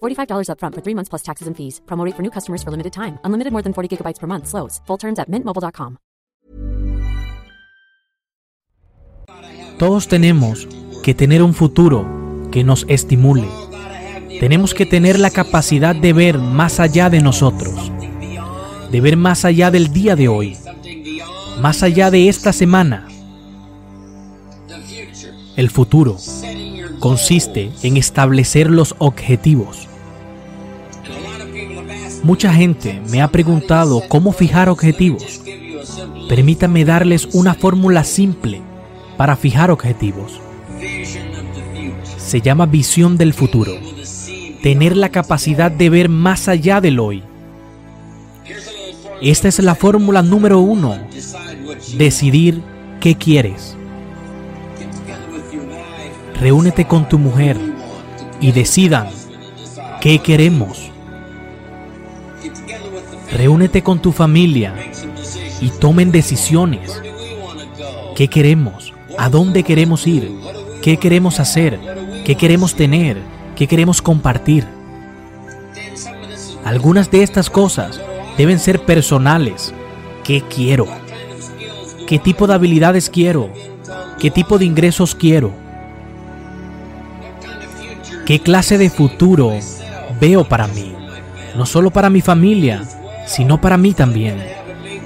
$45 upfront for three months plus taxes and fees. Promo for new customers for limited time. Unlimited more than 40 gigabytes per month. Slows. Full terms at mintmobile.com. Todos tenemos que tener un futuro que nos estimule. Tenemos que tener la capacidad de ver más allá de nosotros. De ver más allá del día de hoy. Más allá de esta semana. El futuro consiste en establecer los objetivos. Mucha gente me ha preguntado cómo fijar objetivos. Permítanme darles una fórmula simple para fijar objetivos. Se llama visión del futuro. Tener la capacidad de ver más allá del hoy. Esta es la fórmula número uno. Decidir qué quieres. Reúnete con tu mujer y decidan qué queremos. Reúnete con tu familia y tomen decisiones. ¿Qué queremos? ¿A dónde queremos ir? ¿Qué queremos hacer? ¿Qué queremos tener? ¿Qué queremos compartir? Algunas de estas cosas deben ser personales. ¿Qué quiero? ¿Qué tipo de habilidades quiero? ¿Qué tipo de ingresos quiero? ¿Qué clase de futuro veo para mí? No solo para mi familia, sino para mí también.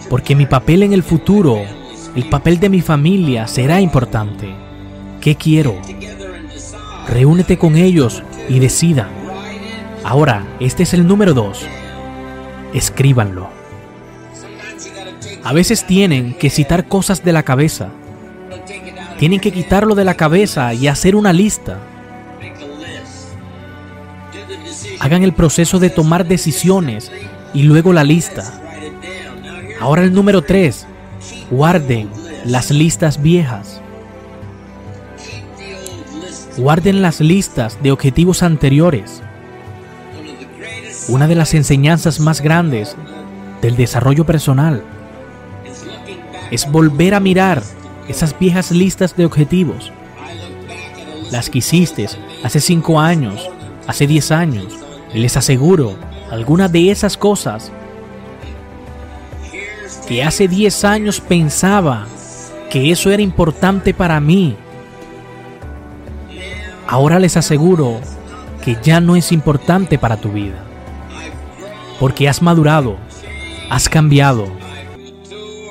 Porque mi papel en el futuro, el papel de mi familia será importante. ¿Qué quiero? Reúnete con ellos y decidan. Ahora, este es el número dos. Escríbanlo. A veces tienen que citar cosas de la cabeza. Tienen que quitarlo de la cabeza y hacer una lista. Hagan el proceso de tomar decisiones y luego la lista. Ahora el número 3. Guarden las listas viejas. Guarden las listas de objetivos anteriores. Una de las enseñanzas más grandes del desarrollo personal es volver a mirar esas viejas listas de objetivos. Las que hiciste hace 5 años, hace 10 años. Y les aseguro, algunas de esas cosas que hace 10 años pensaba que eso era importante para mí, ahora les aseguro que ya no es importante para tu vida. Porque has madurado, has cambiado,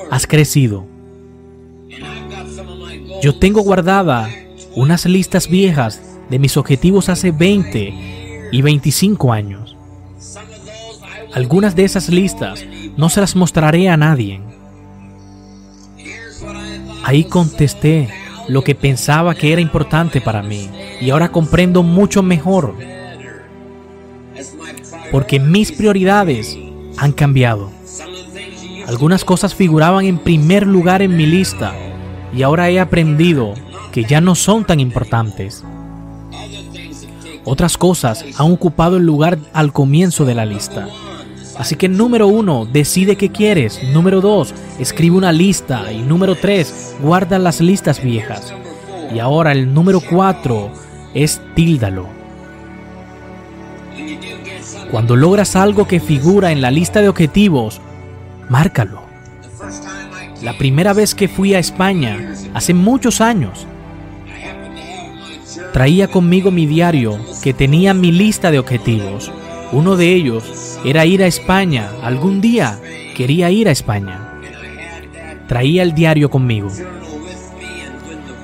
has crecido. Yo tengo guardada unas listas viejas de mis objetivos hace 20 y 25 años. Algunas de esas listas no se las mostraré a nadie. Ahí contesté lo que pensaba que era importante para mí y ahora comprendo mucho mejor porque mis prioridades han cambiado. Algunas cosas figuraban en primer lugar en mi lista y ahora he aprendido que ya no son tan importantes. Otras cosas han ocupado el lugar al comienzo de la lista Así que número uno, decide qué quieres. Número dos, escribe una lista. Y número tres, guarda las listas viejas. Y ahora el número cuatro es tíldalo. Cuando logras algo que figura en la lista de objetivos, márcalo. La primera vez que fui a España, hace muchos años, traía conmigo mi diario que tenía mi lista de objetivos. Uno de ellos era ir a España. Algún día quería ir a España. Traía el diario conmigo.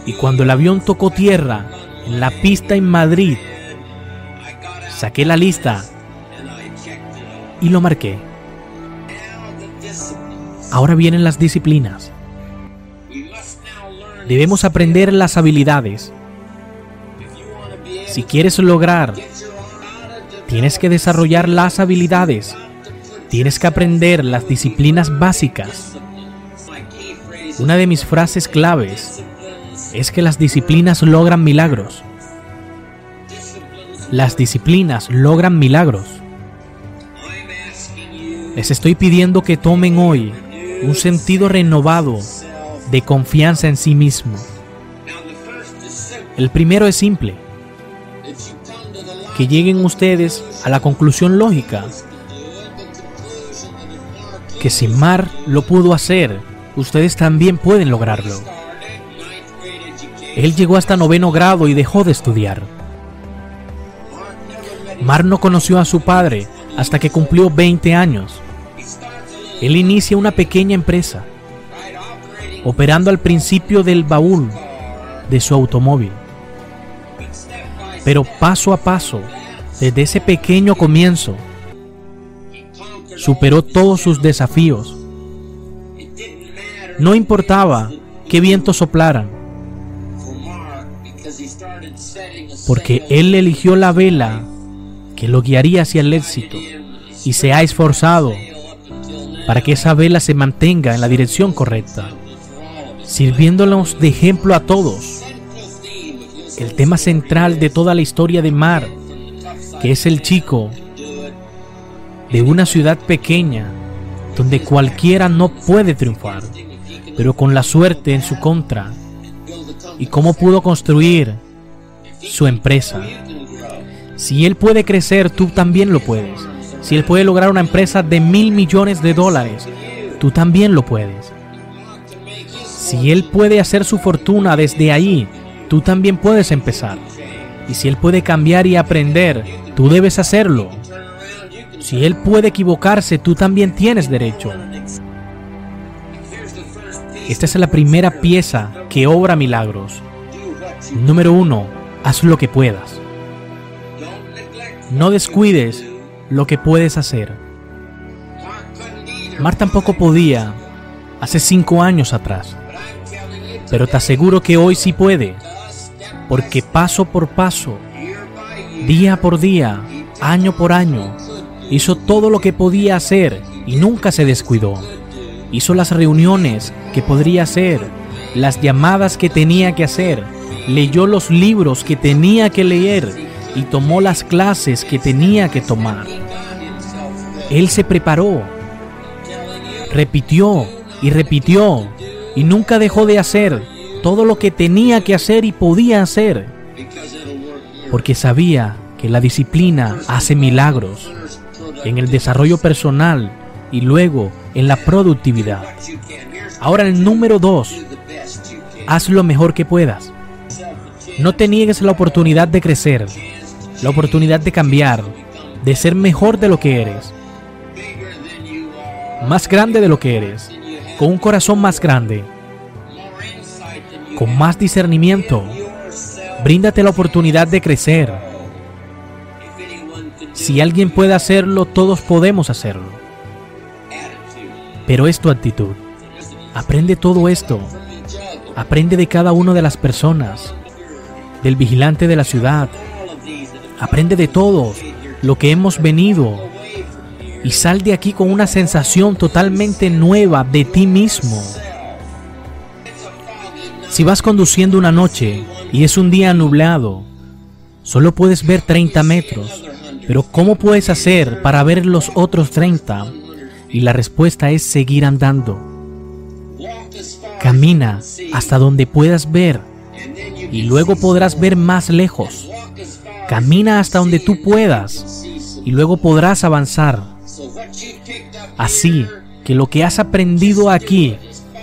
Y cuando el avión tocó tierra en la pista en Madrid, saqué la lista y lo marqué. Ahora vienen las disciplinas. Debemos aprender las habilidades. Si quieres lograr, tienes que desarrollar las habilidades. Tienes que aprender las disciplinas básicas. Una de mis frases claves es que las disciplinas logran milagros. Las disciplinas logran milagros. Les estoy pidiendo que tomen hoy un sentido renovado de confianza en sí mismo. El primero es simple. Que lleguen ustedes a la conclusión lógica que si Mar lo pudo hacer, ustedes también pueden lograrlo. Él llegó hasta noveno grado y dejó de estudiar. Mar no conoció a su padre hasta que cumplió 20 años. Él inicia una pequeña empresa, operando al principio del baúl de su automóvil. Pero paso a paso, desde ese pequeño comienzo, superó todos sus desafíos. No importaba qué viento soplaran, porque él eligió la vela que lo guiaría hacia el éxito y se ha esforzado para que esa vela se mantenga en la dirección correcta, sirviéndonos de ejemplo a todos. El tema central de toda la historia de Mar, que es el chico de una ciudad pequeña donde cualquiera no puede triunfar, pero con la suerte en su contra, y cómo pudo construir su empresa. Si él puede crecer, tú también lo puedes. Si él puede lograr una empresa de mil millones de dólares, tú también lo puedes. Si él puede hacer su fortuna desde ahí, tú también puedes empezar. Y si él puede cambiar y aprender, tú debes hacerlo. Si él puede equivocarse, tú también tienes derecho. Esta es la primera pieza que obra milagros. Número uno, haz lo que puedas. No descuides lo que puedes hacer. Mar tampoco podía hace cinco años atrás, pero te aseguro que hoy sí puede, porque paso por paso, día por día, año por año, hizo todo lo que podía hacer y nunca se descuidó. Hizo las reuniones que podría hacer, las llamadas que tenía que hacer, leyó los libros que tenía que leer y tomó las clases que tenía que tomar. Él se preparó, repitió y repitió y nunca dejó de hacer todo lo que tenía que hacer y podía hacer, porque sabía que la disciplina hace milagros en el desarrollo personal y luego en la productividad. Ahora el número dos, haz lo mejor que puedas. No te niegues la oportunidad de crecer la oportunidad de cambiar, de ser mejor de lo que eres, más grande de lo que eres, con un corazón más grande, con más discernimiento. Bríndate la oportunidad de crecer. Si alguien puede hacerlo, todos podemos hacerlo. Pero es tu actitud. Aprende todo esto. Aprende de cada una de las personas, del vigilante de la ciudad, Aprende de todos lo que hemos venido y sal de aquí con una sensación totalmente nueva de ti mismo. Si vas conduciendo una noche y es un día nublado, solo puedes ver 30 metros, Pero ¿cómo puedes hacer para ver los otros 30? Y la respuesta es seguir andando. Camina hasta donde puedas ver y luego podrás ver más lejos. Camina hasta donde tú puedas y luego podrás avanzar. Así que lo que has aprendido aquí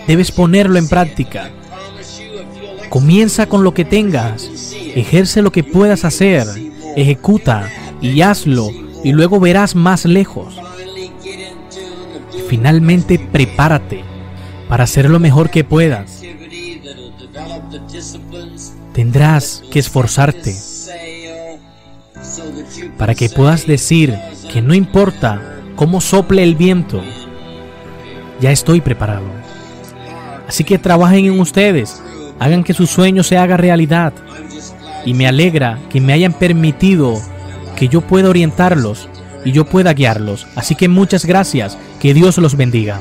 debes ponerlo en práctica. Comienza con lo que tengas, ejerce lo que puedas hacer, ejecuta y hazlo y luego verás más lejos. finalmente prepárate para hacer lo mejor que puedas. Tendrás que esforzarte para que puedas decir que no importa cómo sople el viento, ya estoy preparado. Así que trabajen en ustedes, hagan que su sueño se haga realidad. Y me alegra que me hayan permitido que yo pueda orientarlos y yo pueda guiarlos. Así que muchas gracias, que Dios los bendiga.